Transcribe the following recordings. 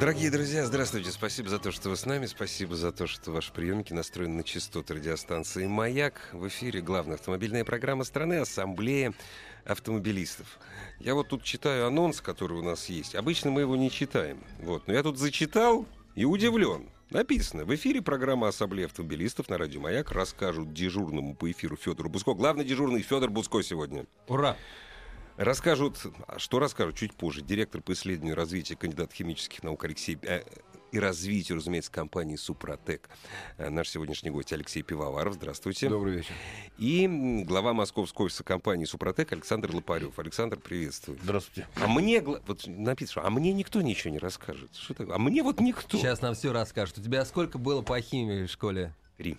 Дорогие друзья, здравствуйте. Спасибо за то, что вы с нами. Спасибо за то, что ваши приемники настроены на частоты радиостанции «Маяк». В эфире главная автомобильная программа страны «Ассамблея автомобилистов». Я вот тут читаю анонс, который у нас есть. Обычно мы его не читаем. Вот. Но я тут зачитал и удивлен. Написано, в эфире программа «Ассамблея автомобилистов» на радио «Маяк» расскажут дежурному по эфиру Федору Буско. Главный дежурный Федор Буско сегодня. Ура! Расскажут, а что расскажут чуть позже, директор по исследованию и развитию кандидат химических наук Алексей э, и развитию, разумеется, компании «Супротек». Э, наш сегодняшний гость Алексей Пивоваров. Здравствуйте. Добрый вечер. И глава московской офиса компании «Супротек» Александр Лопарев. Александр, приветствую. Здравствуйте. А мне, вот написано, а мне никто ничего не расскажет. Что такое? А мне вот никто. Сейчас нам все расскажут. У тебя сколько было по химии в школе? Три.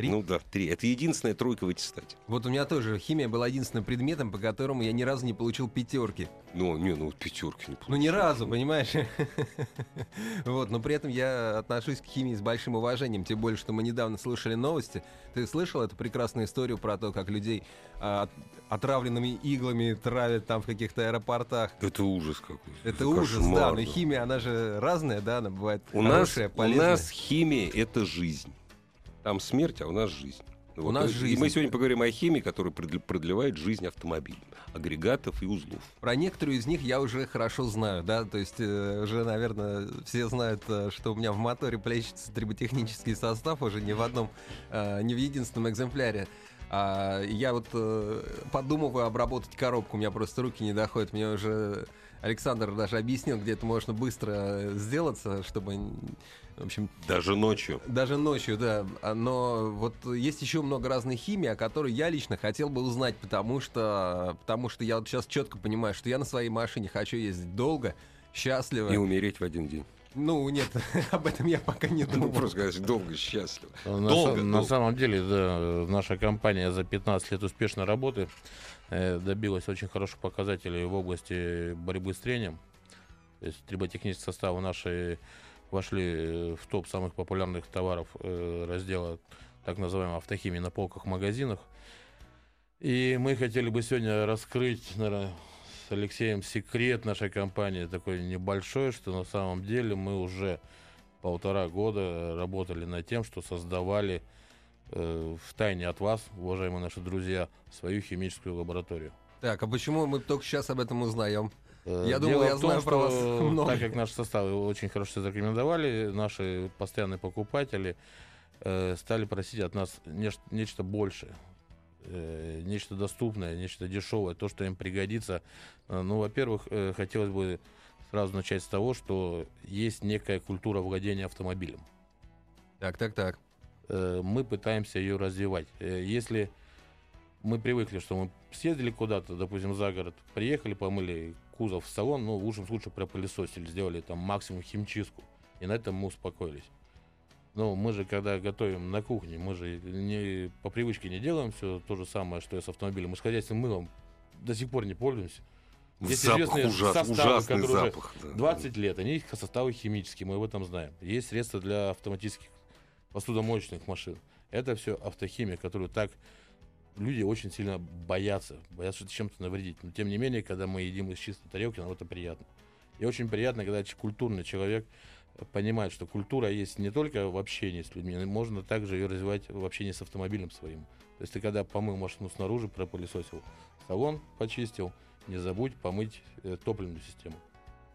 Три? Ну да, три. Это единственная тройка в аттестате. Вот у меня тоже химия была единственным предметом, по которому я ни разу не получил пятерки. Ну, не, ну пятерки не Ну, ни разу, понимаешь? Вот, но при этом я отношусь к химии с большим уважением, тем более, что мы недавно слышали новости. Ты слышал эту прекрасную историю про то, как людей а, от- отравленными иглами травят там в каких-то аэропортах? Это ужас какой. Это ужас, да, но химия, она же разная, да, она бывает У хорошая, у полезная. нас химия — это жизнь. Там смерть, а у нас жизнь. Вот. нас И жизнь. мы сегодня поговорим о химии, которая продл- продлевает жизнь автомобиля, агрегатов и узлов. Про некоторые из них я уже хорошо знаю, да, то есть э, уже, наверное, все знают, э, что у меня в моторе плещется триботехнический состав уже не в одном, э, не в единственном экземпляре. А я вот э, подумываю обработать коробку, у меня просто руки не доходят, мне уже Александр даже объяснил, где это можно быстро э, сделаться, чтобы, в общем, Даже ночью. даже ночью, да. А, Но вот есть еще много разной химии, о которой я лично хотел бы узнать, потому что, потому что я вот сейчас четко понимаю, что я на своей машине хочу ездить долго, счастливо. И умереть в один день. Ну, нет, об этом я пока не Ну, думал. просто сказать, долго, счастливо. На, Долго, са- на долго. самом деле, да, наша компания за 15 лет успешной работы э, добилась очень хороших показателей в области борьбы с трением. То есть триботехнические составы наши вошли э, в топ самых популярных товаров э, раздела так называемой автохимии на полках магазинах. И мы хотели бы сегодня раскрыть, наверное, с Алексеем секрет нашей компании такой небольшой, что на самом деле мы уже полтора года работали над тем, что создавали э, в тайне от вас, уважаемые наши друзья, свою химическую лабораторию. Так, а почему мы только сейчас об этом узнаем? Э, Я думал, дело я том, знаю про вас много. Так как наши составы очень хорошо зарекомендовали, наши постоянные покупатели э, стали просить от нас неш- нечто большее. э, Нечто доступное, нечто дешевое, то, что им пригодится. Ну, во-первых, э, хотелось бы сразу начать с того, что есть некая культура владения автомобилем. Так, так, так. мы пытаемся ее развивать. Если мы привыкли, что мы съездили куда-то, допустим, за город, приехали, помыли кузов в салон, ну, в лучшем случае пропылесосили, сделали там максимум химчистку, и на этом мы успокоились. Но мы же, когда готовим на кухне, мы же не, по привычке не делаем все то же самое, что и с автомобилем. Мы с хозяйственным мылом до сих пор не пользуемся. Есть Запах известные ужас- составы, ужасный которые уже запах. да. 20 лет, они их составы химические, мы об этом знаем. Есть средства для автоматических посудомоечных машин. Это все автохимия, которую так люди очень сильно боятся, боятся что чем-то навредить. Но тем не менее, когда мы едим из чистой тарелки, нам это приятно. И очень приятно, когда культурный человек э, понимает, что культура есть не только в общении с людьми, но можно также ее развивать в общении с автомобилем своим. То есть ты когда помыл машину снаружи, пропылесосил, салон почистил, не забудь помыть э, топливную систему.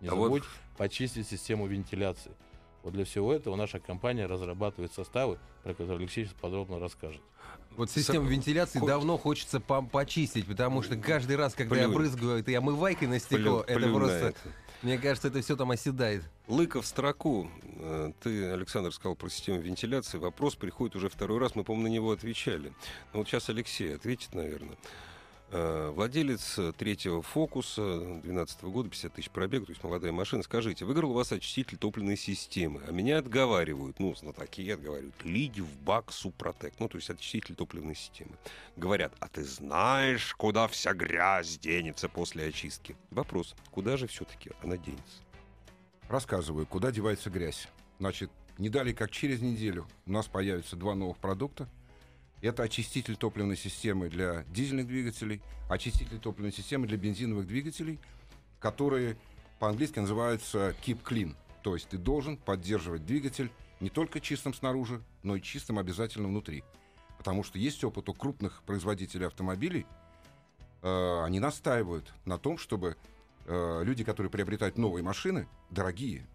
Не А вот- забудь почистить систему вентиляции. Вот для всего этого наша компания разрабатывает составы, про которые Алексей сейчас подробно расскажет. Вот систему вентиляции Хоть- давно хочется пом- почистить, потому что каждый раз, когда я Плюнь. брызгаю этой омывайкой на стекло, Плю- это плюнь просто, это. мне кажется, это все там оседает. Лыка в строку. Э, Ты, Александр, сказал про систему вентиляции. Вопрос приходит уже второй раз. Мы, по-моему, на него отвечали. Но вот сейчас Алексей ответит, наверное. Э, Владелец э, третьего фокуса 12 года, 50 тысяч пробег, то есть молодая машина. Скажите, выиграл у вас очиститель топливной системы, а меня отговаривают, ну, знатоки отговаривают, лить в бак Супротек, ну, то есть очиститель топливной системы. Говорят, а ты знаешь, куда вся грязь денется после очистки? Вопрос, куда же все-таки она денется? Рассказываю, куда девается грязь. Значит, не далее, как через неделю у нас появятся два новых продукта. Это очиститель топливной системы для дизельных двигателей, очиститель топливной системы для бензиновых двигателей, которые по-английски называются Keep Clean. То есть ты должен поддерживать двигатель не только чистым снаружи, но и чистым обязательно внутри. Потому что есть опыт у крупных производителей автомобилей, э, они настаивают на том, чтобы э, люди, которые приобретают новые машины, дорогие,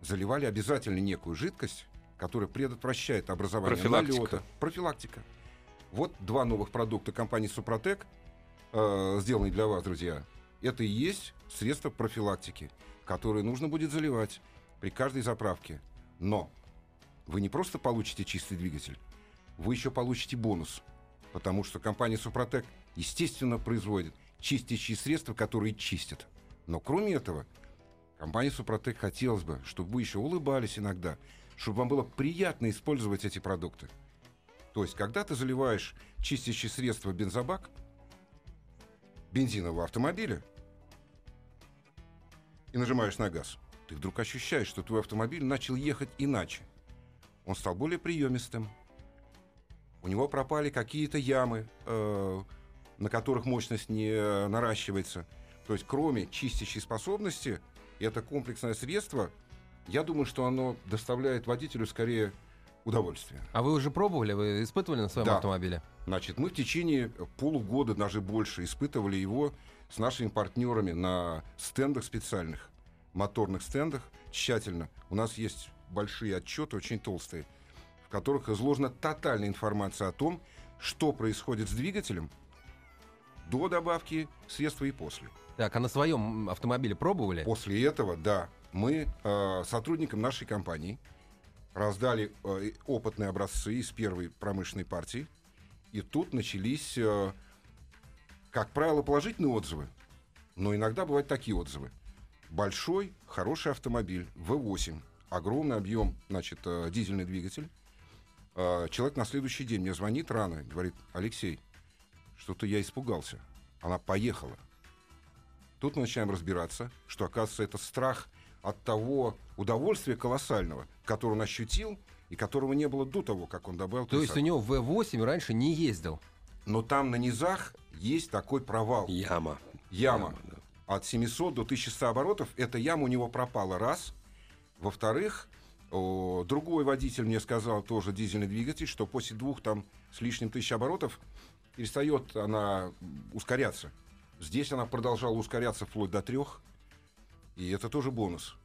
заливали обязательно некую жидкость, которая предотвращает образование Профилактика. налета. Профилактика. Вот два новых продукта компании Супротек, э, сделанные для вас, друзья. Это и есть средства профилактики, которые нужно будет заливать при каждой заправке. Но вы не просто получите чистый двигатель, вы еще получите бонус. Потому что компания Супротек, естественно, производит чистящие средства, которые чистят. Но кроме этого, компании Супротек хотелось бы, чтобы вы еще улыбались иногда, чтобы вам было приятно использовать эти продукты. То есть, когда ты заливаешь чистящее средство бензобак бензинового автомобиля и нажимаешь на газ, ты вдруг ощущаешь, что твой автомобиль начал ехать иначе. Он стал более приемистым. У него пропали какие-то ямы, э, на которых мощность не э, наращивается. То есть, кроме чистящей способности, это комплексное средство, я думаю, что оно доставляет водителю скорее удовольствие. А вы уже пробовали, вы испытывали на своем Да. автомобиле? Значит, мы в течение полугода, даже больше, испытывали его с нашими партнерами на стендах специальных, моторных стендах, тщательно. У нас есть большие отчеты, очень толстые, в которых изложена тотальная информация о том, что происходит с двигателем до добавки средства и после. Так, а на своем автомобиле пробовали? После этого, да, мы э, сотрудникам нашей компании раздали э, опытные образцы из первой промышленной партии. И тут начались, э, как правило, положительные отзывы. Но иногда бывают такие отзывы. Большой, хороший автомобиль, V8, огромный объем, значит, э, дизельный двигатель. Э, человек на следующий день мне звонит рано, говорит, Алексей, что-то я испугался. Она поехала. Тут мы начинаем разбираться, что, оказывается, это страх от того удовольствия колоссального, которое он ощутил и которого не было до того, как он добавил То есть у него V8 раньше не ездил? Но там на низах есть такой провал. Яма. Яма. да. От 700 до 1100 оборотов. Эта яма у него пропала раз. Во-вторых, о, другой водитель мне сказал, тоже дизельный двигатель, что после двух там с лишним тысяч оборотов перестает она ускоряться. Здесь она продолжала ускоряться вплоть до трех. И это тоже бонус.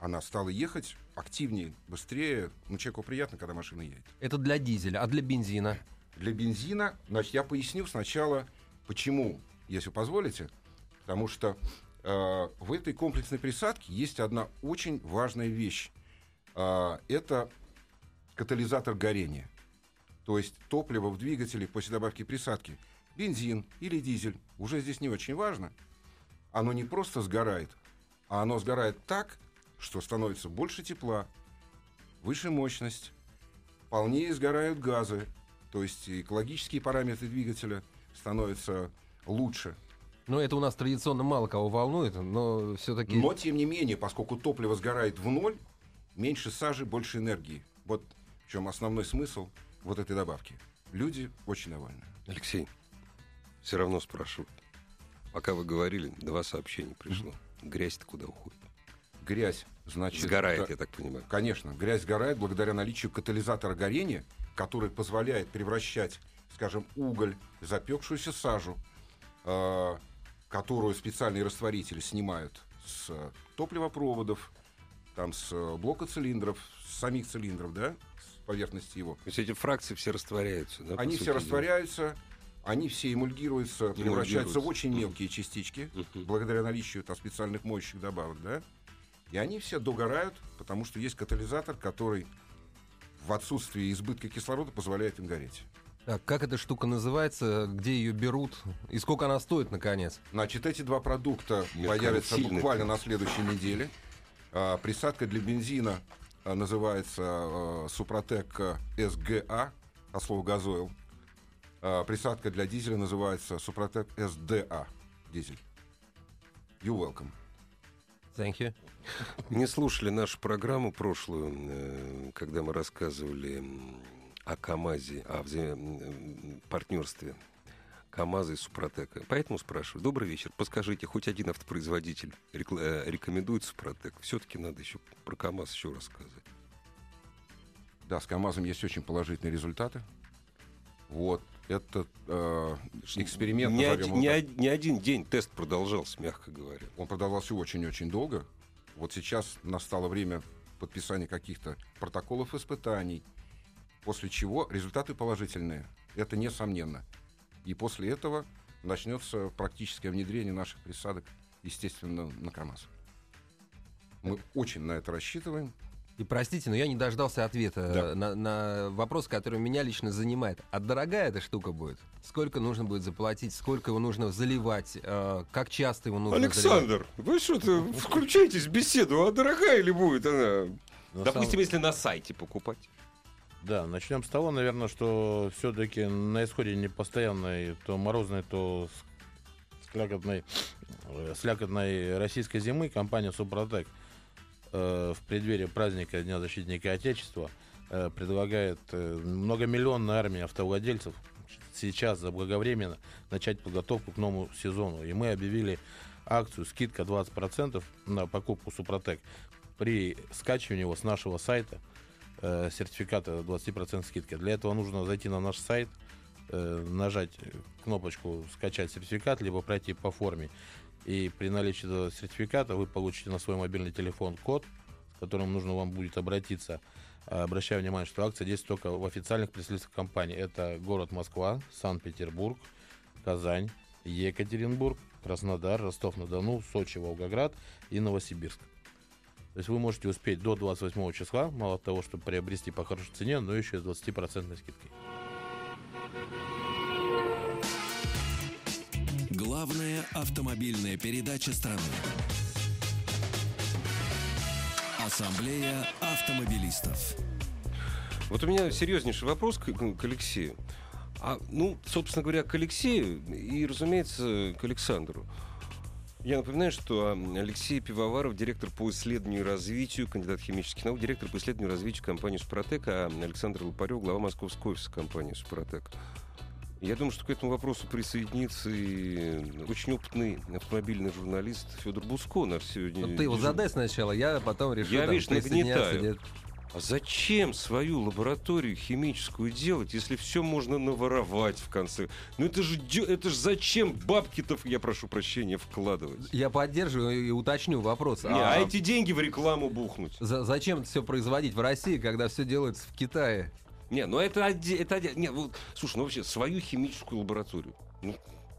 Она стала ехать активнее, быстрее. Ну, человеку приятно, когда машина едет. Это для дизеля, а для бензина? Для бензина, значит, я поясню сначала, почему, если позволите. Потому что э, в этой комплексной присадке есть одна очень важная вещь. Э, это катализатор горения. То есть топливо в двигателе после добавки присадки, бензин или дизель, уже здесь не очень важно. Оно не просто сгорает, а оно сгорает так, что становится больше тепла, выше мощность, полнее сгорают газы, то есть экологические параметры двигателя становятся лучше. Ну, это у нас традиционно мало кого волнует, но все-таки... Но, тем не менее, поскольку топливо сгорает в ноль, меньше сажи, больше энергии. Вот в чем основной смысл вот этой добавки. Люди очень довольны. Алексей, все равно спрашивают. Пока вы говорили, два сообщения пришло. Грязь-то куда уходит? Грязь, значит... Сгорает, да, я так понимаю. Конечно, грязь сгорает благодаря наличию катализатора горения, который позволяет превращать, скажем, уголь, запекшуюся сажу, э, которую специальные растворители снимают с топливопроводов, там с блока цилиндров, с самих цилиндров, да, с поверхности его. То есть эти фракции все растворяются, да? Они все дела? растворяются, они все эмульгируются, превращаются в очень мелкие частички, благодаря наличию там, специальных моющих добавок, да. И они все догорают, потому что есть катализатор, который в отсутствии избытка кислорода позволяет им гореть. Так, как эта штука называется, где ее берут и сколько она стоит, наконец? Значит, эти два продукта Мягко, появятся буквально на следующей неделе. А, присадка для бензина а, называется а, Супротек а, СГА, от слова газойл. А, присадка для дизеля называется Супротек СДА, дизель. You welcome. Thank you. Не слушали нашу программу прошлую, э, когда мы рассказывали о КАМАЗе, о вза- партнерстве КАМАЗа и Супротека. Поэтому спрашиваю. Добрый вечер. Подскажите, хоть один автопроизводитель рекла- э, рекомендует Супротек? Все-таки надо еще про КАМАЗ еще рассказать. Да, с КАМАЗом есть очень положительные результаты. Вот. Этот э, эксперимент, не, один, не так, не один день тест продолжался, мягко говоря. он продавался очень-очень долго. Вот сейчас настало время подписания каких-то протоколов испытаний, после чего результаты положительные. Это несомненно. И после этого начнется практическое внедрение наших присадок, естественно, на КАМАЗ. Мы очень на это рассчитываем. И простите, но я не дождался ответа Да. на, на вопрос, который меня лично занимает. А дорогая эта штука будет? Сколько нужно будет заплатить? Сколько его нужно заливать? Э, как часто его нужно заливать? Александр, вы что-то включаетесь в беседу, а дорогая ли будет она? На Допустим, самом- если на сайте покупать. Да, начнем с того, наверное, что все-таки на исходе не постоянной, то морозной, то слякотной, э, слякотной российской зимы компания Супротек в преддверии праздника Дня защитника Отечества э, предлагает э, многомиллионной армии автовладельцев сейчас заблаговременно начать подготовку к новому сезону. И мы объявили акцию скидка 20% на покупку Супротек при скачивании его с нашего сайта э, сертификата 20% скидки. Для этого нужно зайти на наш сайт, э, нажать кнопочку «Скачать сертификат», либо пройти по форме. И при наличии этого сертификата вы получите на свой мобильный телефон код, с которым нужно вам будет обратиться. Обращаю внимание, что акция действует только в официальных представительствах компании. Это город Москва, Санкт-Петербург, Казань, Екатеринбург, Краснодар, Ростов-на-Дону, Сочи, Волгоград и Новосибирск. То есть вы можете успеть до 28 числа, мало того, чтобы приобрести по хорошей цене, но еще и с 20% скидкой. Главная автомобильная передача страны. Ассамблея автомобилистов. Вот у меня серьезнейший вопрос к, к Алексею. А, ну, собственно говоря, к Алексею и, разумеется, к Александру. Я напоминаю, что а, Алексей Пивоваров, директор по исследованию и развитию, кандидат химических наук, директор по исследованию и развитию компании «Супротек», а Александр Лопарев, глава московского офиса компании «Супротек». Я думаю, что к этому вопросу присоединится и очень опытный автомобильный журналист Федор Буско наш сегодня. Вот ты его задай сначала, я потом решу. Я, там, видишь, нагнетаю. нет. А зачем свою лабораторию химическую делать, если все можно наворовать в конце? Ну это же, это же зачем бабки-то, я прошу прощения, вкладывать? Я поддерживаю и уточню вопрос. Не, а эти деньги в рекламу бухнуть? за- зачем это все производить в России, когда все делается в Китае? Не, ну это оде- это оде- не, вот, слушай, ну вообще свою химическую лабораторию. Ну,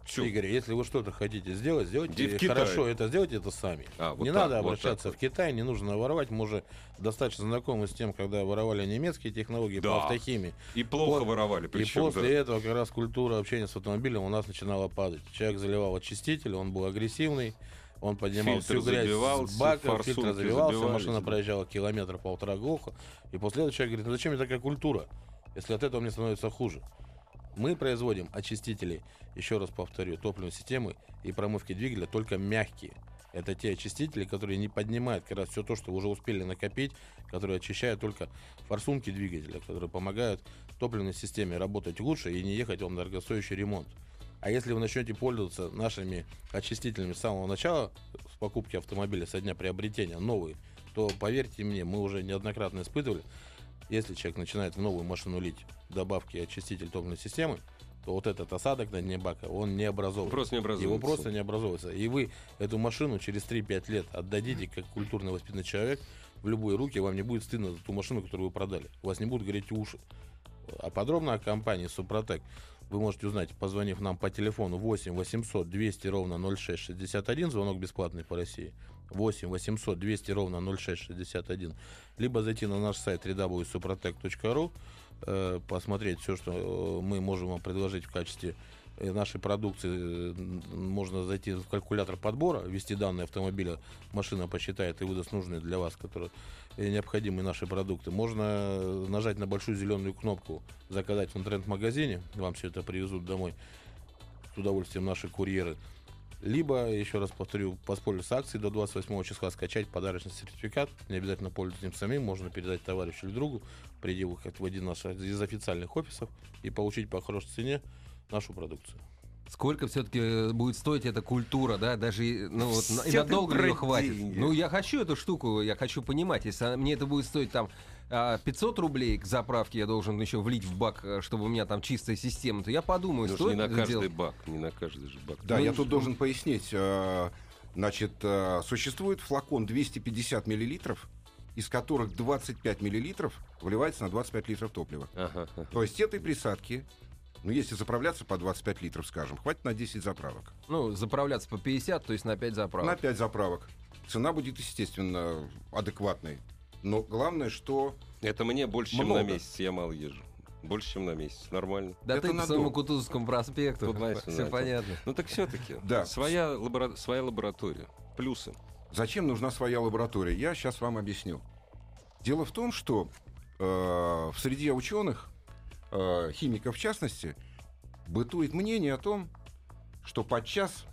чё? Игорь, если вы что-то хотите сделать, сделайте в хорошо это, сделайте это сами. А, вот не так, надо вот обращаться так в Китай, не нужно воровать. Мы уже достаточно знакомы с тем, когда воровали немецкие технологии Да. по автохимии. И плохо Вот. воровали, И причем, после да. этого как раз культура общения с автомобилем у нас начинала падать. Человек заливал очиститель, он был агрессивный, он поднимал Фильтр всю грязь забивался, с бака, фильтр забивался, забивались, машина проезжала километр полтора глухо. И после этого человек говорит, ну зачем мне такая культура, если от этого мне становится хуже. Мы производим очистители, еще раз повторю, топливной системы и промывки двигателя только мягкие. Это те очистители, которые не поднимают как раз все то, что вы уже успели накопить, которые очищают только форсунки двигателя, которые помогают топливной системе работать лучше и не ехать вам на дорогостоящий ремонт. А если вы начнете пользоваться нашими очистителями с самого начала, с покупки автомобиля со дня приобретения, новые, то поверьте мне, мы уже неоднократно испытывали, если человек начинает в новую машину лить добавки очиститель топливной системы, то вот этот осадок на дне бака, он не образовывается. Просто не образуется. Его просто не образовывается. И вы эту машину через 3-5 лет отдадите, как культурно воспитанный человек, в любые руки, вам не будет стыдно за ту машину, которую вы продали. У вас не будут гореть уши. А подробно о компании Супротек вы можете узнать, позвонив нам по телефону 8 800 200 ровно 0661, звонок бесплатный по России. 8 800 200 ровно 0661. Либо зайти на наш сайт www.suprotec.ru, э, посмотреть все, что э, мы можем вам предложить в качестве э, нашей продукции. Э, Можно зайти в калькулятор подбора, ввести данные автомобиля, машина посчитает и выдаст нужные для вас, которые необходимые наши продукты. Можно э, нажать на большую зеленую кнопку «Заказать в интернет-магазине», вам все это привезут домой с удовольствием наши курьеры. Либо, еще раз повторю, воспользоваться акцией до 28 числа, скачать подарочный сертификат. Не обязательно пользоваться им самим, можно передать товарищу или другу, прийти в в один наш из официальных офисов и получить по хорошей цене нашу продукцию. Сколько все-таки будет стоить эта культура, да, даже ну, вот, на- и надолго ее хватит. деньги. Ну, я хочу эту штуку, я хочу понимать, если мне это будет стоить там а, 500 рублей к заправке, я должен еще влить в бак, э, чтобы у меня там чистая система, то я подумаю, Ну, стоит не на каждый делать? бак, не на каждый же бак. Да, Ну, я тут что? должен пояснить. э, Значит, э, существует флакон 250 миллилитров, из которых 25 миллилитров вливается на 25 литров топлива. Ага, ага. То есть этой присадки, ну, если заправляться по 25 литров, скажем, хватит на 10 заправок. Ну, заправляться по 50, то есть на 5 заправок. На 5 заправок. Цена будет, естественно, адекватной. Но главное, что... Это мне больше, чем Много. на месяц, я мало езжу. Больше, чем на месяц, нормально. Да это ты по надолго. своему Кутузовскому проспекту. Тут знаете, Все знаете. понятно. Ну так все-таки, Да. своя, лабора- своя лаборатория. Плюсы. Зачем нужна своя лаборатория? Я сейчас вам объясню. Дело в том, что э, в среде ученых, э, химиков в частности, бытует мнение о том, что подчас,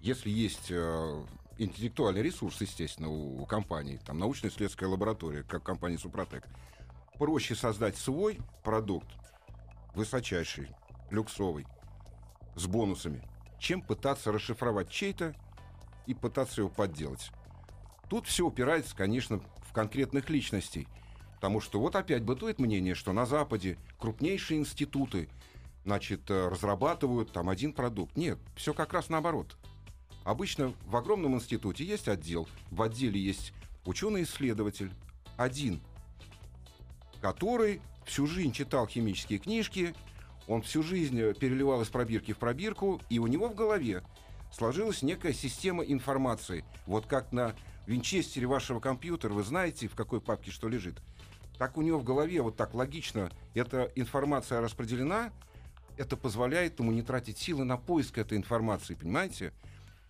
если есть э, интеллектуальный ресурс, естественно, у, у компании, там научно-исследовательская лаборатория, как компания Супротек, проще создать свой продукт, высочайший, люксовый, с бонусами, чем пытаться расшифровать чей-то и пытаться его подделать. Тут все упирается, конечно, в конкретных личностей. Потому что вот опять бытует мнение, что на Западе крупнейшие институты значит, э, разрабатывают там один продукт. Нет, все как раз наоборот. Обычно в огромном институте есть отдел, в отделе есть ученый-исследователь, один, который всю жизнь читал химические книжки, он всю жизнь э, переливал из пробирки в пробирку, и у него в голове сложилась некая система информации. Вот как на винчестере вашего компьютера, вы знаете, в какой папке что лежит. Так у него в голове вот так логично эта информация распределена, это позволяет ему не тратить силы на поиск этой информации, понимаете?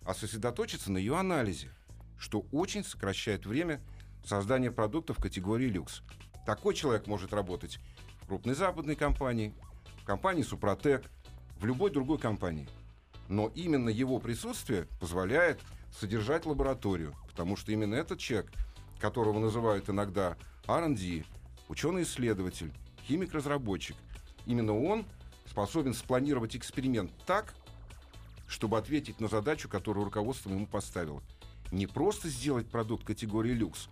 А сосредоточиться на ее анализе, что очень сокращает время создания продуктов категории люкс. Такой человек может работать в крупной западной компании, в компании Супротек, в любой другой компании. Но именно его присутствие позволяет содержать лабораторию, потому что именно этот человек, которого называют иногда R&D, ученый-исследователь, химик-разработчик, именно он способен спланировать эксперимент так, чтобы ответить на задачу, которую руководство ему поставило. Не просто сделать продукт категории люкс,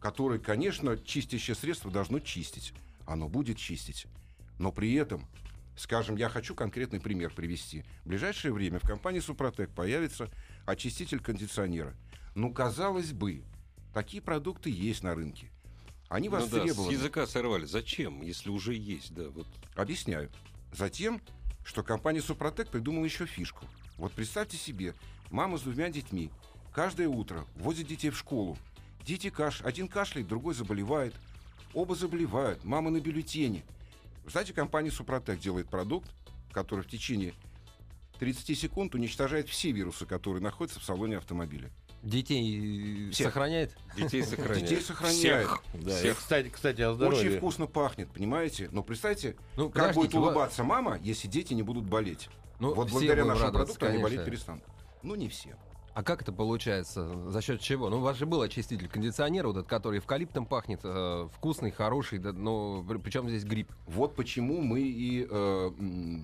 который, конечно, чистящее средство должно чистить. Оно будет чистить. Но при этом, скажем, я хочу конкретный пример привести. В ближайшее время в компании Супротек появится очиститель кондиционера. Ну, казалось бы, такие продукты есть на рынке. Они Ну да, с языка сорвали. Зачем, если уже есть, да, вот. Объясняю. Затем, что компания Супротек придумала еще фишку. Вот представьте себе, мама с двумя детьми каждое утро возит детей в школу. Дети каш... один кашляет, другой заболевает. Оба заболевают, мама на бюллетене. Знаете, компания Супротек делает продукт, который в течение 30 секунд уничтожает все вирусы, которые находятся в салоне автомобиля. Детей э, Всех. сохраняет? Детей сохраняет. Детей сохраняет. Всех. Да, Всех. кстати, кстати, о Очень здоровье. вкусно пахнет, понимаете? Но представьте, Ну, как будет улыбаться мама, если дети не будут болеть. Ну, вот все благодаря нашему продукту они болеть конечно. перестанут. Ну, не все. А как это получается? За счет чего? Ну, у вас же был очиститель кондиционера, вот этот, который эвкалиптом пахнет, э, вкусный, хороший, да, но причем здесь гриб? Вот почему мы и э,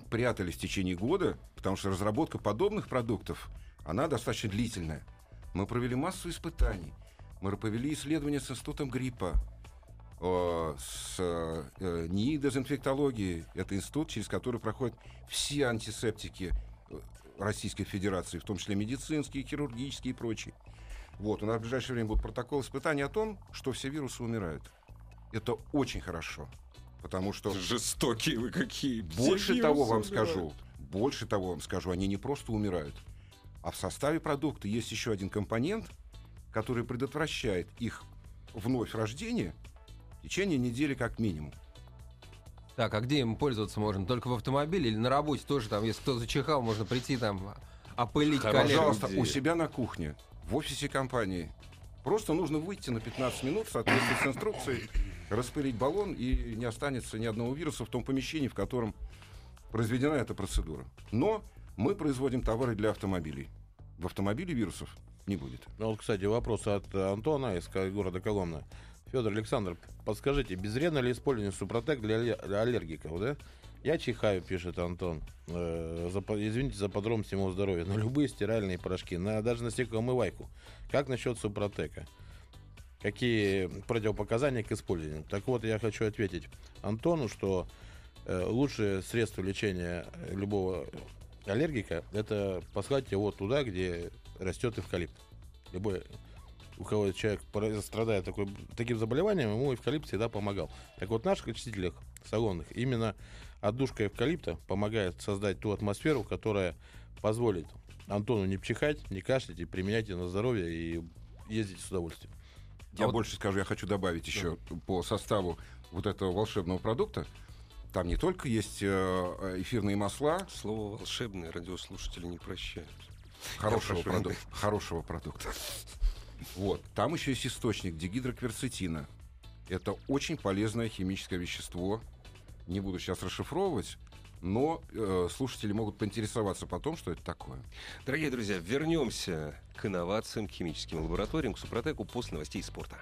прятались в течение года, потому что разработка подобных продуктов, она достаточно длительная. Мы провели массу испытаний. Мы провели исследования с институтом гриппа, э, с э, НИИ дезинфектологии. Это институт, через который проходят все антисептики э, Российской Федерации, в том числе медицинские, хирургические и прочие. Вот, у нас в ближайшее время будет протокол испытаний о том, что все вирусы умирают. Это очень хорошо. Потому что Жестокие вы какие. больше Все того вирусы вам убивают. скажу, больше того вам скажу, они не просто умирают, а в составе продукта есть еще один компонент, который предотвращает их вновь рождение в течение недели как минимум. Так, а где им пользоваться можно? Только в автомобиле или на работе тоже там, если кто зачихал, можно прийти там опылить коллег? Пожалуйста, у себя на кухне, в офисе компании. Просто нужно выйти на 15 минут в соответствии с инструкцией, распылить баллон, и не останется ни одного вируса в том помещении, в котором произведена эта процедура. Но мы производим товары для автомобилей. В автомобиле вирусов не будет. Ну, вот, кстати, вопрос от Антона из города Коломна. Федор Александр, подскажите, безвредно ли использование Супротек для, алле- для аллергиков, да? Я чихаю, пишет Антон. Э, за извините за подробности моего здоровья. На любые стиральные порошки, на, даже на стеклоомывайку. Как насчет Супротека? Какие противопоказания к использованию? Так вот, я хочу ответить Антону, что э, лучшее средство лечения любого аллергика это послать его туда, где растет эвкалипт. Любой, у кого человек страдает такой, таким заболеванием, ему эвкалипт всегда помогал. Так вот, в наших очистителях салонных именно отдушка эвкалипта помогает создать ту атмосферу, которая позволит Антону не чихать, не кашлять и применять ее на здоровье и ездить с удовольствием. Я вот- больше скажу, я хочу добавить еще по составу вот этого волшебного продукта. Там не только есть э, эфирные масла Слово волшебное радиослушатели не прощают. хорошего, продукта, хорошего продукта. Вот. Там еще есть источник дигидрокверцетина. Это очень полезное химическое вещество. Не буду сейчас расшифровывать, но э, слушатели могут поинтересоваться потом, что это такое. Дорогие друзья, вернемся к инновациям, к химическим лабораториям, к Супротеку после новостей спорта.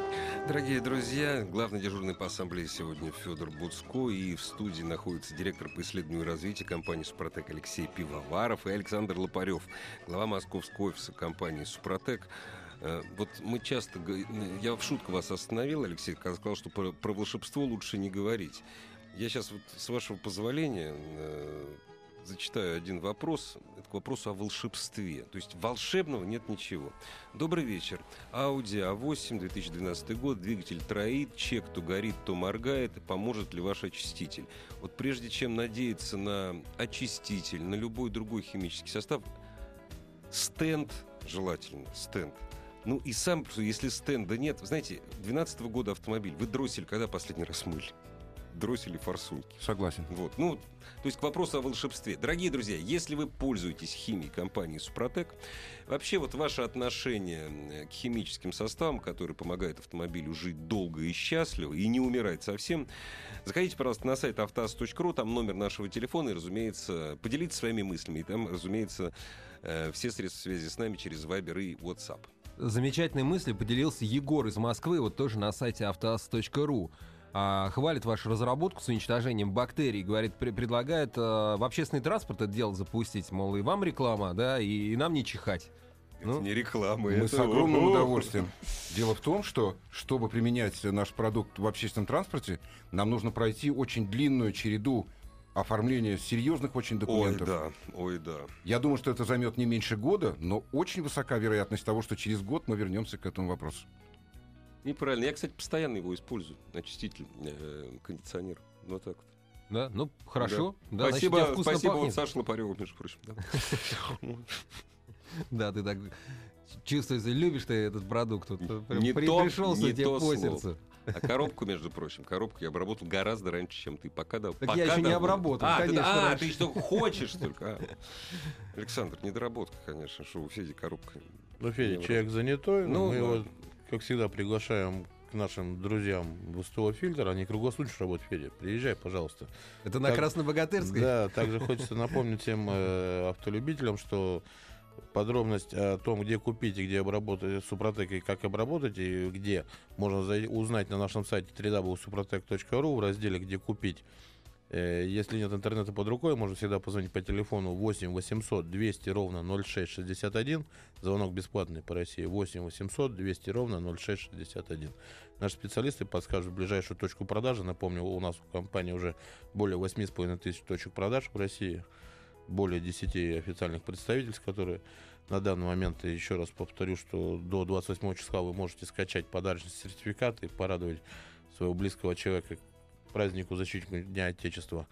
Дорогие друзья, главный дежурный по ассамблее сегодня Федор Буцко, и в студии находится директор по исследованию и развитию компании «Супротек» Алексей Пивоваров и Александр Лопарев, глава московского офиса компании «Супротек». Э, Вот мы часто... Я в шутку вас остановил, Алексей, когда сказал, что про, про волшебство лучше не говорить. Я сейчас, вот, с вашего позволения, э, зачитаю один вопрос. К вопросу о волшебстве. То есть волшебного нет ничего. Добрый вечер. Audi A8, 2012 год, двигатель троит, чек то горит, то моргает. Поможет ли ваш очиститель? Вот прежде чем надеяться на очиститель, на любой другой химический состав, стенд желательно, стенд. Ну и сам, если стенда нет, знаете, 2012 года автомобиль, вы дроссель когда последний раз мыли? Дроссель и форсунки. Согласен. Вот, ну, то есть к вопросу о волшебстве. Дорогие друзья, если вы пользуетесь химией компании Супротек, вообще вот ваше отношение э, к химическим составам, которые помогают автомобилю жить долго и счастливо и не умирать совсем, заходите, пожалуйста, на сайт автоаз.ру, там номер нашего телефона, и, разумеется, поделитесь своими мыслями. И там, разумеется, э, все средства связи с нами через Viber и WhatsApp. Замечательной мыслью поделился Егор из Москвы, вот тоже на сайте автоаз.ру. А, хвалит вашу разработку с уничтожением бактерий, говорит, пре- предлагает э, в общественный транспорт это дело запустить, мол, и вам реклама, да, и, и нам не чихать. Ну, это не реклама, Мы это... с огромным удовольствием. Дело в том, что чтобы применять наш продукт в общественном транспорте, нам нужно пройти очень длинную череду оформления серьезных очень Ой, документов. да, ой, да. Я думаю, что это займет не меньше года, но очень высока вероятность того, что через год мы вернемся к этому вопросу. Неправильно. Я, кстати, постоянно его использую. Очиститель э, кондиционер. Вот так вот. да, ну, хорошо. Да, значит, спасибо, вкусно спасибо вот пахнет. Саше Лопареву, между прочим. да. Да, ты так чувствуешь, любишь ты этот продукт. Вот, Не пришелся тебе по сердцу. А коробку, между прочим, коробку я обработал гораздо раньше, чем ты. Пока да. Так пока я еще не обработал, А, ты, конечно, а, раньше. ты что, хочешь только? а. Александр, недоработка, конечно, что у Феди коробка. Ну, Федя, человек занятой, Ну, но мы да. его, как всегда, приглашаем к нашим друзьям в СТО «Фильтр». Они круглосуточно работают, Федя. Приезжай, пожалуйста. Это на Так, Краснобогатырской? Да, также хочется напомнить всем э, автолюбителям, что подробность о том, где купить и где обработать Супротек и как обработать, и где можно узнать на нашем сайте www.suprotec.ru в разделе «Где купить». Э, Если нет интернета под рукой, можно всегда позвонить по телефону 8 800 200 ровно 0661. Звонок бесплатный по России 8 800 200 ровно 0661. Наши специалисты подскажут ближайшую точку продажи. Напомню, у нас в компании уже более 8,5 тысяч точек продаж в России. Более 10 официальных представительств, которые на данный момент, еще раз повторю, что до 28 числа вы можете скачать подарочный сертификат и порадовать своего близкого человека празднику защитника Дня Отечества.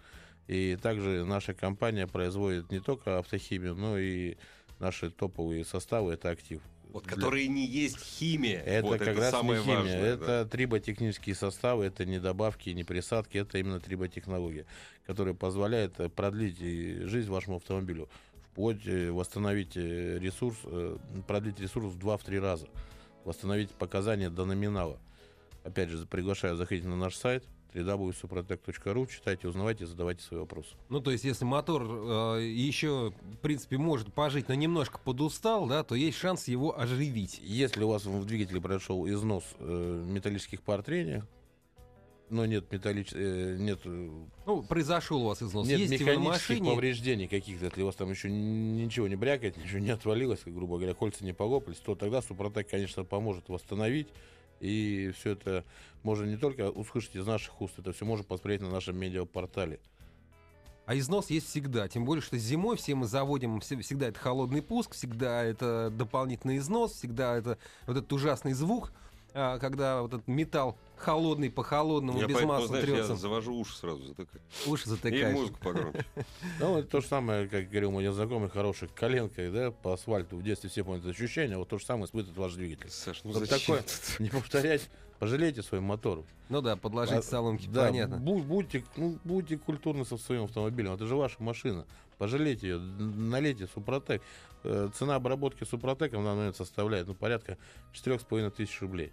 И также наша компания производит не только автохимию, но и наши топовые составы. Это актив. Вот, Для- которые не есть химия. это вот, как это раз самое не химия, важное. это да. триботехнические составы, это не добавки, не присадки, это именно триботехнология, которая позволяет э, продлить и жизнь вашему автомобилю, вплоть э, восстановить э, ресурс, э, продлить ресурс в 2-3 раза, восстановить показания до номинала. Опять же, приглашаю заходить на наш сайт www.suprotec.ru, читайте, узнавайте, задавайте свои вопросы. Ну, то есть, если мотор э, еще, в принципе, может пожить, но немножко подустал, да, то есть шанс его оживить. Если у вас в двигателе произошел износ э, металлических пар трения, но нет металлич... э, нет э, Ну, произошел у вас износ. Нет Ездите механических машине, повреждений каких-то, если у вас там еще ничего не брякает, ничего не отвалилось, грубо говоря, кольца не полопались, то тогда Супротек, конечно, поможет восстановить. И все это можно не только услышать из наших уст, это все можно посмотреть на нашем медиапортале. а износ есть всегда. Тем более, что зимой все мы заводим, все- всегда это холодный пуск, всегда это дополнительный износ, всегда это вот этот ужасный звук, когда вот этот металл холодный по холодному, Я без поэтому, масла знаешь, трется, я завожу уши сразу, затыкаю. уши И затыкаешь. музыку погромче. Ну, это то же самое, как говорил мой знакомый, хороший коленкой, да, по асфальту. В детстве все помнят ощущение, вот то же самое испытывает ваш двигатель. Саш, ну такое, не повторять, пожалейте свой мотор. Ну да, подложить А, соломки, Да, понятно. бу- будьте, ну, будьте культурны со своим автомобилем. Это же ваша машина. Пожалейте ее, налейте Супротек. Э, Цена обработки Супротеком на данный момент составляет ну, порядка 4,5 тысяч рублей.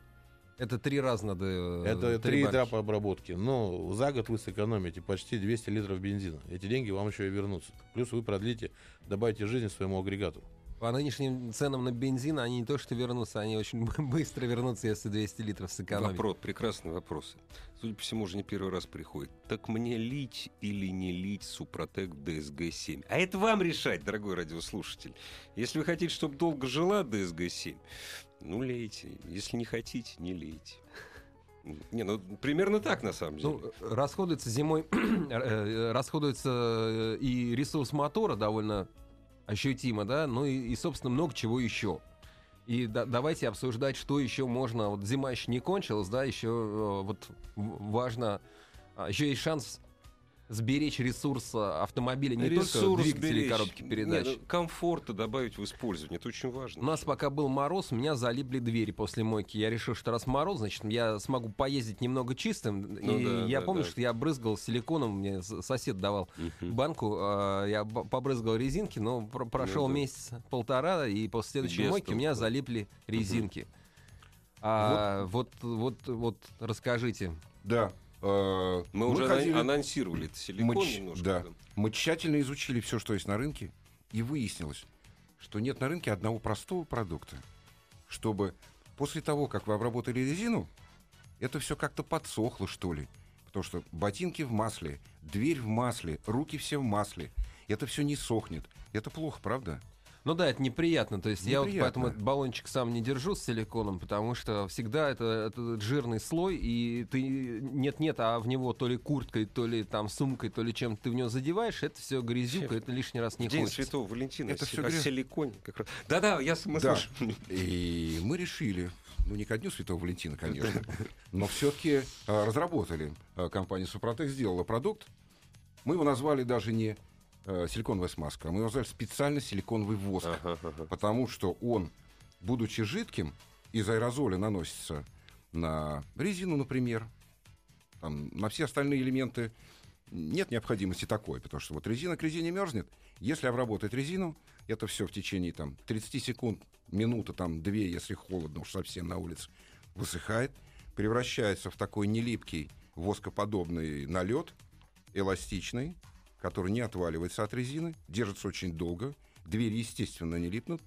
Это три раза надо... э, Это три этапа обработки. Но за год вы сэкономите почти 200 литров бензина. Эти деньги вам еще и вернутся. Плюс вы продлите, добавите жизни своему агрегату. По нынешним ценам на бензин они не то что вернутся, они очень быстро вернутся, если 200 литров сэкономить. Вопрос, прекрасный вопрос. Судя по всему, уже не первый раз приходит. Так мне лить или не лить Супротек DSG-7? А это вам решать, дорогой радиослушатель. Если вы хотите, чтобы долго жила DSG-7, ну лейте. Если не хотите, не лейте. Не, ну примерно так на самом деле. Ну, расходуется зимой, э, расходуется э, и ресурс мотора довольно ощутимо, да, ну и, и, собственно, много чего еще. И да- давайте обсуждать, что еще можно. Вот зима еще не кончилась, да, еще э, вот важно, а, еще есть шанс сберечь ресурс э, автомобиля не только Ресурс двигателя и беречь. коробки передач. ну, комфорта добавить в использование. Это очень важно. У нас пока был мороз, у меня залипли двери после мойки. Я решил, что раз мороз, значит, я смогу поездить немного чистым. Ну и да, я да, помню, да. что я брызгал силиконом, мне сосед давал Мгм. банку, а, я побрызгал резинки, но про- прошел Ну да. месяц полтора, и после следующей Без мойки у меня залипли резинки. А, вот, вот, вот, расскажите. Да. Э, Мы, уже ходили- анонсировали это силикон мы, немножко. да. да. мы тщательно изучили все, что есть на рынке, и выяснилось, что нет на рынке одного простого продукта, чтобы после того, как вы обработали резину, это все как-то подсохло, что ли. Потому что ботинки в масле, дверь в масле, руки все в масле. Это все не сохнет. Это плохо, правда? Ну да, это неприятно. То есть я вот Неприятно. поэтому этот баллончик сам не держу с силиконом, потому что всегда это, это жирный слой, и ты нет-нет, а в него то ли курткой, то ли там сумкой, то ли чем ты в него задеваешь, это все грязюка, это лишний раз не День хочется. Святого Валентина. Это о грязь. раз. Да-да, я мы Да. И мы решили, ну не ко дню Святого Валентина, конечно, но все-таки разработали. А, Компания Супротек сделала продукт. Мы его назвали даже не э, силиконовая смазка, а мы его назвали специально силиконовый воск. Ага, ага. Потому что он, будучи жидким, из аэрозоля наносится на резину, например, там, на все остальные элементы. Нет необходимости такой, потому что вот резина к резине мерзнет. Если обработать резину, это все в течение там, 30 секунд, минута, там, две, если холодно уж совсем на улице, высыхает, превращается в такой нелипкий воскоподобный налет, эластичный, который не отваливается от резины, держится очень долго, Двери, естественно, не липнут,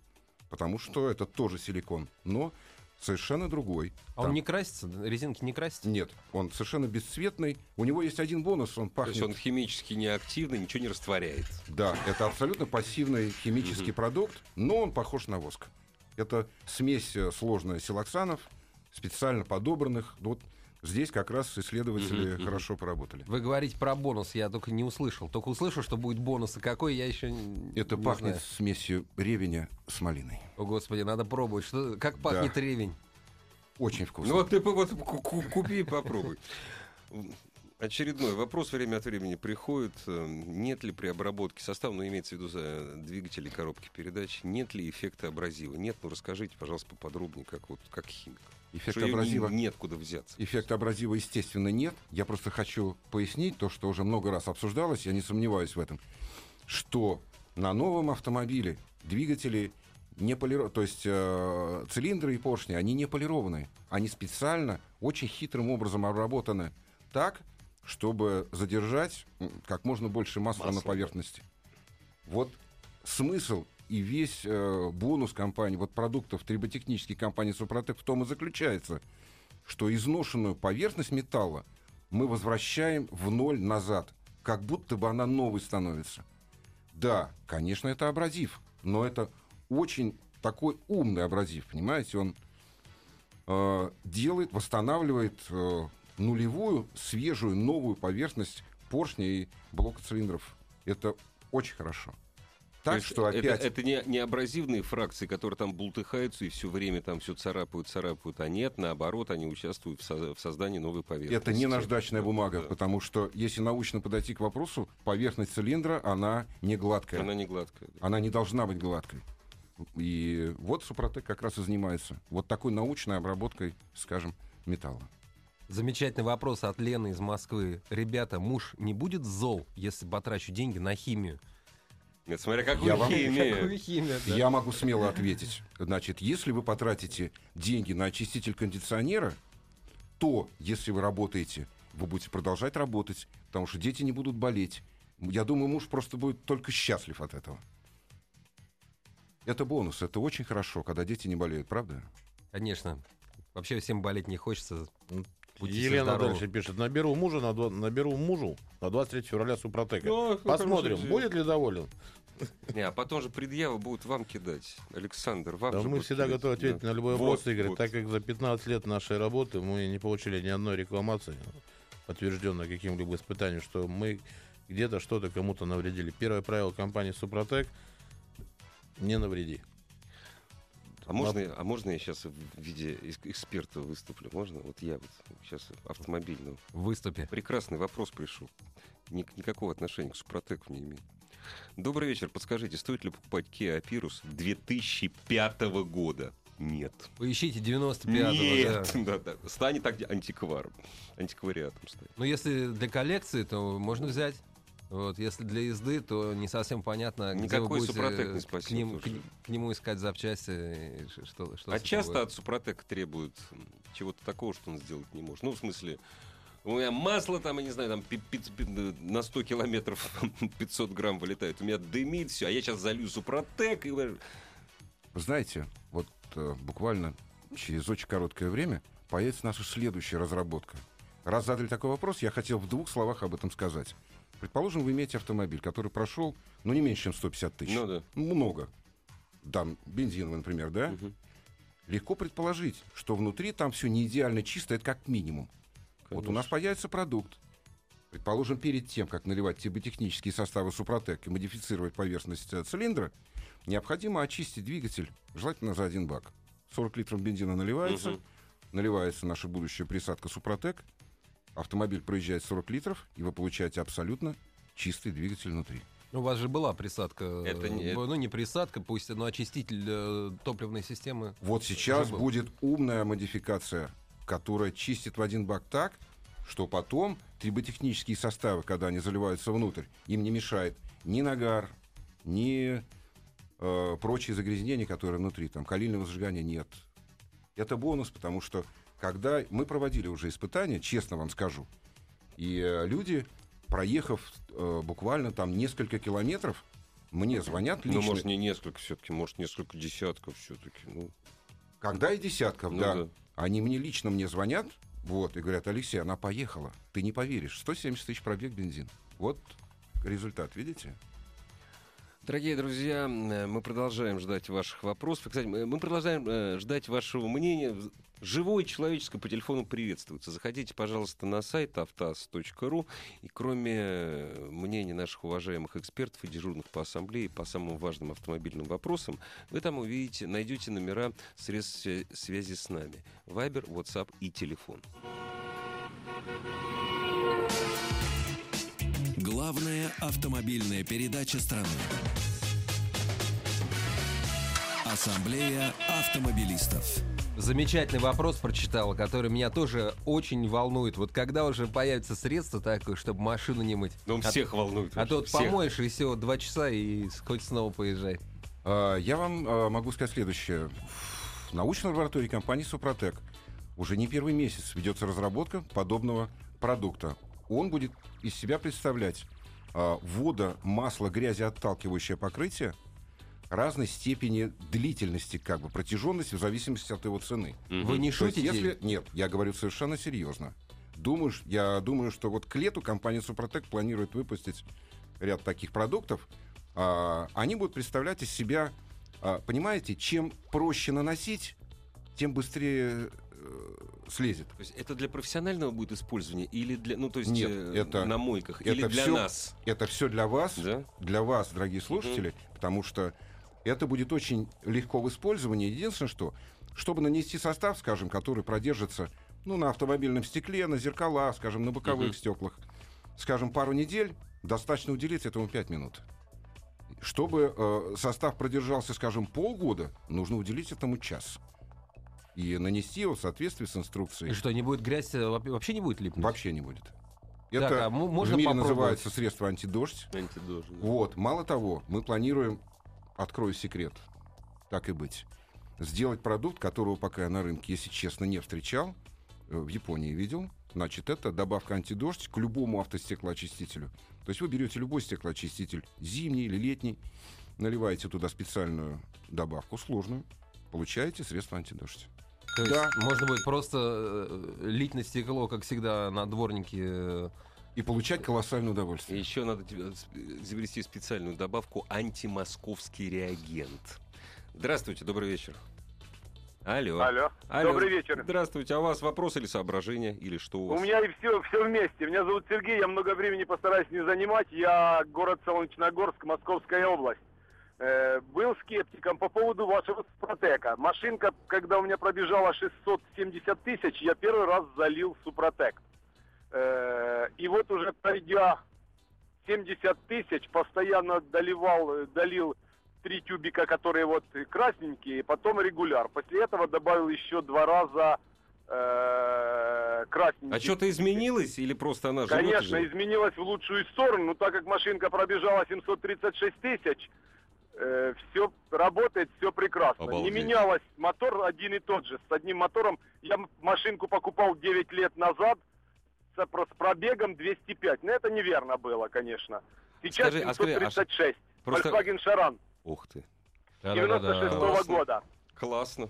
потому что это тоже силикон, но совершенно другой. А он Там- не красится? Резинки не красятся? Нет, он совершенно бесцветный. У него есть один бонус, он То пахнет... есть он химически неактивный, ничего не растворяет. Да, это абсолютно пассивный химический продукт, но он похож на воск. Это смесь э, сложная силоксанов, специально подобранных. Вот здесь как раз исследователи мгм. хорошо поработали. Вы говорите про бонус, я только не услышал. Только услышал, что будет бонус, а какой, я еще Это не пахнет знаю. смесью ревеня с малиной. О, Господи, надо пробовать. Что, как пахнет ревень? Очень вкусно. Ну вот ты вот ку- ку- купи и попробуй. Очередной вопрос время от времени приходит. Э, Нет ли при обработке состава, ну имеется в виду за двигатели коробки передач, нет ли эффекта абразива? Нет, ну расскажите, пожалуйста, поподробнее, как вот как химик. Эффект Что абразива, нет куда взяться. эффект абразива, естественно, нет. Я просто хочу пояснить то, что уже много раз обсуждалось, я не сомневаюсь в этом, что на новом автомобиле двигатели не полированы, то есть э, цилиндры и поршни, они не полированы. Они специально, очень хитрым образом обработаны так, чтобы задержать как можно больше масла, на Масла. поверхности. Вот смысл и весь э, бонус компании, вот продуктов триботехнической компании Супротек в том и заключается, что изношенную поверхность металла мы возвращаем в ноль назад, как будто бы она новой становится. Да, конечно, это абразив, но это очень такой умный абразив, понимаете, он э, делает, восстанавливает э, нулевую, свежую, новую поверхность поршня и блока цилиндров. Это очень хорошо. Так есть что это, опять... это не, не абразивные фракции, которые там бултыхаются и все время там все царапают, царапают, а нет, наоборот, они участвуют в, со- в создании новой поверхности. Это не наждачная бумага, Да. потому что если научно подойти к вопросу, поверхность цилиндра, она не гладкая. Она не гладкая. да. Она не должна быть гладкой. И вот Супротек как раз и занимается вот такой научной обработкой, скажем, металла. Замечательный вопрос от Лены из Москвы. Ребята, муж не будет зол, если потрачу деньги на химию? Нет, смотря какую Я вам- химию. Какую химию? да? Я могу смело ответить. Значит, если вы потратите деньги на очиститель кондиционера, то, если вы работаете, вы будете продолжать работать, потому что дети не будут болеть. Я думаю, муж просто будет только счастлив от этого. Это бонус, это очень хорошо, когда дети не болеют, правда? Конечно. Вообще всем болеть не хочется. Будьте Елена здоровы. дальше пишет. Наберу мужа на, наберу мужу на 23 февраля Супротека. Ну, Посмотрим, будет ли доволен. Не, а потом же предъявы будут вам кидать. Александр, вам Да же мы всегда кидать. готовы ответить Да. на любой Вот, вопрос, Игорь, вот. так как за 15 лет нашей работы мы не получили ни одной рекламации, подтвержденной каким-либо испытанием, что мы где-то что-то кому-то навредили. Первое правило компании Супротек – не навреди. А можно, а можно я сейчас в виде эксперта выступлю? Можно? Вот я вот сейчас автомобильный. В выступе. Прекрасный вопрос пришел. Ник- никакого отношения к Супротеку не имеет. Добрый вечер. Подскажите, стоит ли покупать Kia Apirus 2005 года? Нет. Поищите 95-го. Нет. да. Да, да. Станет так антикваром. Антиквариатом станет. Ну, если для коллекции, то можно взять. Вот, если для езды, то не совсем понятно, где Никакой вы будете Супротек не спасет, к, ним- к- к нему искать запчасти. Что, что А часто будет. от Супротека требуют чего-то такого, что он сделать не может. Ну, в смысле, у меня масло там, я не знаю, там пи- пи- пи- на 100 километров 500 грамм вылетает. У меня дымит все, а я сейчас залью Супротек. И... вы- Вы знаете, вот э, буквально через очень короткое время появится наша следующая разработка. Раз задали такой вопрос, я хотел в двух словах об этом сказать. Предположим, вы имеете автомобиль, который прошел, ну, не меньше, чем 150 тысяч. Ну да. Много. Там, бензиновый, например, да? Мгм. Легко предположить, что внутри там все не идеально чисто, это как минимум. Вот у нас появится продукт. Предположим, перед тем, как наливать триботехнические составы Супротек и модифицировать поверхность э, цилиндра, необходимо очистить двигатель, желательно за один бак. 40 литров бензина наливается, Мгм. наливается наша будущая присадка Супротек, автомобиль проезжает 40 литров, и вы получаете абсолютно чистый двигатель внутри. Ну, у вас же была присадка. Это не- э, Ну, не присадка, пусть, но очиститель э, топливной системы. Вот сейчас будет умная модификация, которая чистит в один бак так, что потом триботехнические составы, когда они заливаются внутрь, им не мешает ни нагар, ни э, прочие загрязнения, которые внутри, там калильного сжигания нет. Это бонус, потому что когда мы проводили уже испытания, честно вам скажу, и э, люди, проехав э, буквально там несколько километров, мне звонят Ну, лично. может, не несколько все-таки, может, несколько десятков все-таки. Ну, Когда и десятков, ну да. да. Они мне лично мне звонят, вот, и говорят, Алексей, она поехала. Ты не поверишь, 170 тысяч пробег бензин. Вот результат, видите? Дорогие друзья, э, мы продолжаем ждать ваших вопросов. Кстати, мы продолжаем э, ждать вашего мнения. Живое человеческое по телефону приветствуется. Заходите, пожалуйста, на сайт автоаз.ру. И кроме э, мнений наших уважаемых экспертов и дежурных по ассамблее по самым важным автомобильным вопросам, вы там увидите, найдете номера средств свя- связи с нами. Вайбер, WhatsApp и телефон. Главная автомобильная передача страны. Ассамблея автомобилистов. Замечательный вопрос прочитал, который меня тоже очень волнует. Вот когда уже появится средство такое, чтобы машину не мыть? Ну, А- всех волнует. А то вот всех. помоешь, и все, два часа, и хоть снова поезжай. А, Я вам а, могу сказать следующее. В научной лаборатории компании «Супротек» уже не первый месяц ведется разработка подобного продукта. Он будет из себя представлять а, вода, масло, грязеотталкивающее покрытие разной степени длительности, как бы протяженности в зависимости от его цены. Вы не есть, шутите? если... Нет, я говорю совершенно серьезно. Думаю, я думаю, что вот к лету компания Супротек планирует выпустить ряд таких продуктов. А, они будут представлять из себя, а, понимаете, чем проще наносить, тем быстрее э, слезет. То есть это для профессионального будет использования или для, ну то есть Нет, э, это- на мойках или это для всё- нас, Это все для вас, да? для вас, дорогие слушатели, потому что это будет очень легко в использовании. Единственное, что, чтобы нанести состав, скажем, который продержится ну, на автомобильном стекле, на зеркалах, скажем, на боковых Мгм. стеклах, скажем, пару недель, достаточно уделить этому 5 минут. Чтобы э, состав продержался, скажем, полгода, нужно уделить этому час. И нанести его в соответствии с И инструкцией. что, не будет грязь, э, вообще- не будет липнуть? Вообще не будет. Так, Это а мо- в можно мире попробовать? называется средство антидождь. Антидож, да. Вот, мало того, мы планируем, открою секрет, так и быть, сделать продукт, которого пока я на рынке, если честно, не встречал, э, в Японии видел. Значит, это добавка антидождь к любому автостеклоочистителю. То есть вы берете любой стеклоочиститель, зимний или летний, наливаете туда специальную добавку, сложную, получаете средство антидождь. То есть Да. можно будет просто э, лить на стекло, как всегда, на дворнике. э, И получать колоссальное удовольствие. еще надо изобрести специальную добавку антимосковский реагент. Здравствуйте, добрый вечер. Алло. Алло. Алло. Добрый вечер. Здравствуйте. А у вас вопрос или соображение, или что у У вас? меня и все, все вместе. Меня зовут Сергей, я много времени постараюсь не занимать. Я город Солнечногорск, Московская область. Э, был скептиком по поводу вашего Супротека. Машинка, когда у меня пробежала 670 тысяч, я первый раз залил Супротек. Э, и вот уже пройдя 70 тысяч, постоянно доливал, э, долил три тюбика, которые вот красненькие, потом регуляр. После этого добавил еще два раза э, красненький. А что-то изменилось или просто она и Конечно, живет? изменилось в лучшую сторону, но так как машинка пробежала 736 тысяч, все работает, все прекрасно. Обалдеть. Не менялось, мотор один и тот же. С одним мотором я машинку покупал 9 лет назад с, про- с пробегом 205. Но это неверно было, конечно. Сейчас Скажи, а скажи, а 736. Volkswagen Шаран Ух ты. 96 Классно. года. Классно.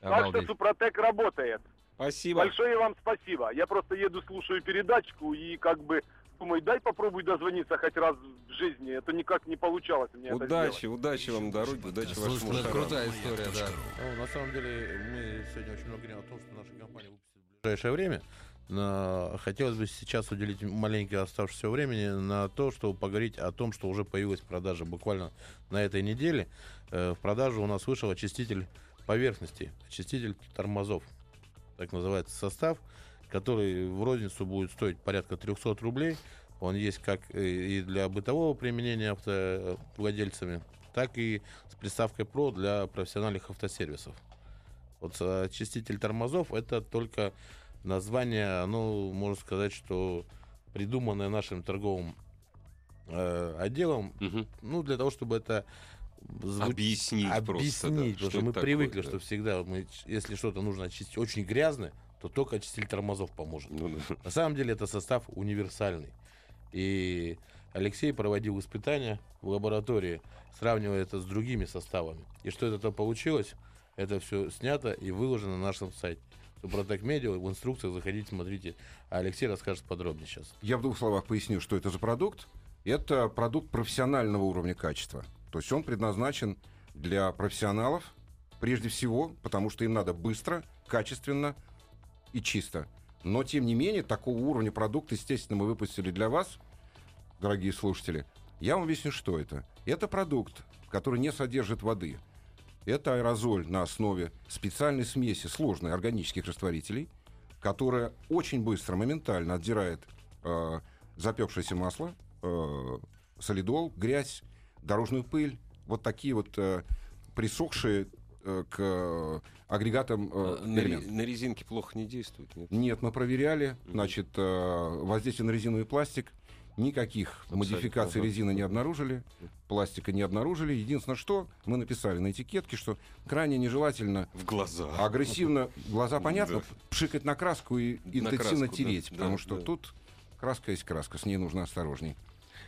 Так что. Супротек работает. Спасибо. Большое вам спасибо. Я просто еду, слушаю передачку и как бы думаю, дай попробуй дозвониться хоть раз в жизни. Это никак не получалось у меня это Удачи, удачи вам дороги, удачи вашему Слушай, ну это крутая история, да. Ну, на самом деле, мы сегодня очень много говорим о том, что наша компания выпустит в ближайшее время. Но хотелось бы сейчас уделить маленькое оставшееся времени на то, чтобы поговорить о том, что уже появилась продажа буквально на этой неделе. Э, В продажу у нас вышел очиститель поверхности, очиститель тормозов, так называется состав, который в розницу будет стоить порядка 300 рублей. Он есть как э, и для бытового применения автовладельцами, так и с приставкой PRO для профессиональных автосервисов. Вот э, очиститель тормозов это только название, ну, можно сказать, что придуманное нашим торговым э, отделом, Мгм. ну, для того, чтобы это зву- Объяснить просто, да, объяснить, потому что это мы такое, привыкли, да. что всегда, мы, если что-то нужно очистить очень грязное, то только очиститель тормозов поможет. Ну, да. На самом деле это состав универсальный. И Алексей проводил испытания в лаборатории, сравнивая это с другими составами. И что это то получилось, это все снято и выложено на нашем сайте. Супротек Медиа, в инструкциях заходите, смотрите. А Алексей расскажет подробнее сейчас. Я в двух словах поясню, что это за продукт. Это продукт профессионального уровня качества. То есть он предназначен для профессионалов, прежде всего, потому что им надо быстро, качественно и чисто. Но, тем не менее, такого уровня продукт, естественно, мы выпустили для вас, дорогие слушатели. Я вам объясню, что это. Это продукт, который не содержит воды. Это аэрозоль на основе специальной смеси сложной органических растворителей, которая очень быстро, моментально отдирает э, запекшееся масло, э, солидол, грязь, дорожную пыль, вот такие вот э, присохшие к агрегатам э, на, на резинке плохо не действует, нет? Нет, мы проверяли, значит, э, воздействие на резиновый пластик, никаких модификаций ага. резины не обнаружили, пластика не обнаружили. Единственное, что мы написали на этикетке, что крайне нежелательно В глаза. агрессивно, глаза понятно, Да. пшикать на краску и интенсивно краску, да, тереть, да, потому что да. тут краска есть краска, с ней нужно осторожней.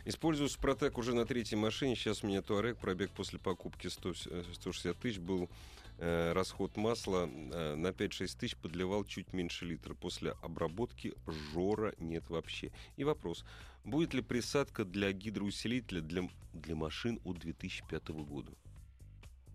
Использую Супротек уже на третьей машине. Сейчас у меня Туарек, пробег после покупки 100, э, 160 тысяч был. э, расход масла э, на 5-6 тысяч подливал чуть меньше литра. После обработки жора нет вообще. И вопрос. Будет ли присадка для гидроусилителя для, для машин от 2005 года?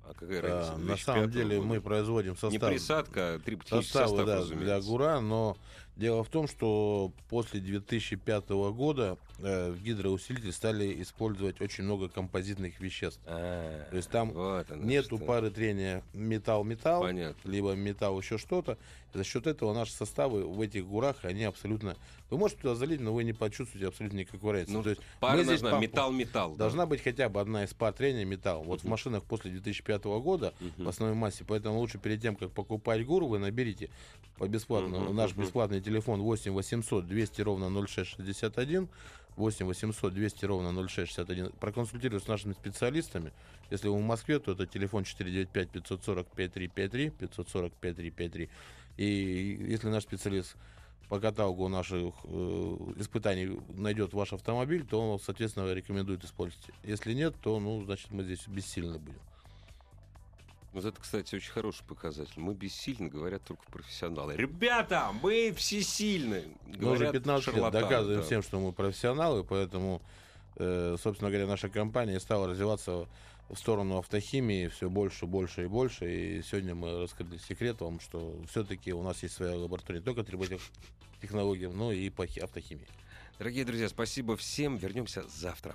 А какая разница? А, на самом 2005 деле года? мы производим Не состав, присадка, а триботехнический составы состав, да, разумеется. для ГУРа, но дело в том, что после 2005 года э, в гидроусилитель стали использовать очень много композитных веществ. А, То есть там вот Нету что. пары трения металл-металл, либо металл еще что-то. За счет этого наши составы в этих гурах, они абсолютно... Вы можете туда залить, но вы не почувствуете абсолютно никакой разницы. Ну, То есть Пара нужна, металл-металл. да. Должна быть хотя бы одна из пар трения металл. Вот в Мгм. машинах после 2005 года Мгм. в основной массе. Поэтому лучше перед тем, как покупать ГУР, вы наберите по бесплатному Мгм, наш мгм. Бесплатный телефон 8 800 200 ровно 0661. 8 800 200 ровно 0661. Проконсультируйтесь с нашими специалистами. Если вы в Москве, то это телефон 495 540 5353 540 5353. И если наш специалист по каталогу наших э, испытаний найдет ваш автомобиль, то он, соответственно, рекомендует использовать. Если нет, то, ну, значит, мы здесь бессильны будем. Вот это, кстати, очень хороший показатель. Мы бессильны, говорят только профессионалы. Ребята, мы всесильны. Мы уже говорят 15 лет доказываем да. всем, что мы профессионалы, поэтому, э, собственно говоря, наша компания стала развиваться в сторону автохимии все больше, больше и больше. И сегодня мы раскрыли секрет вам, что все-таки у нас есть своя лаборатория не только технологиям, но и по хи- автохимии. Дорогие друзья, спасибо всем. Вернемся завтра.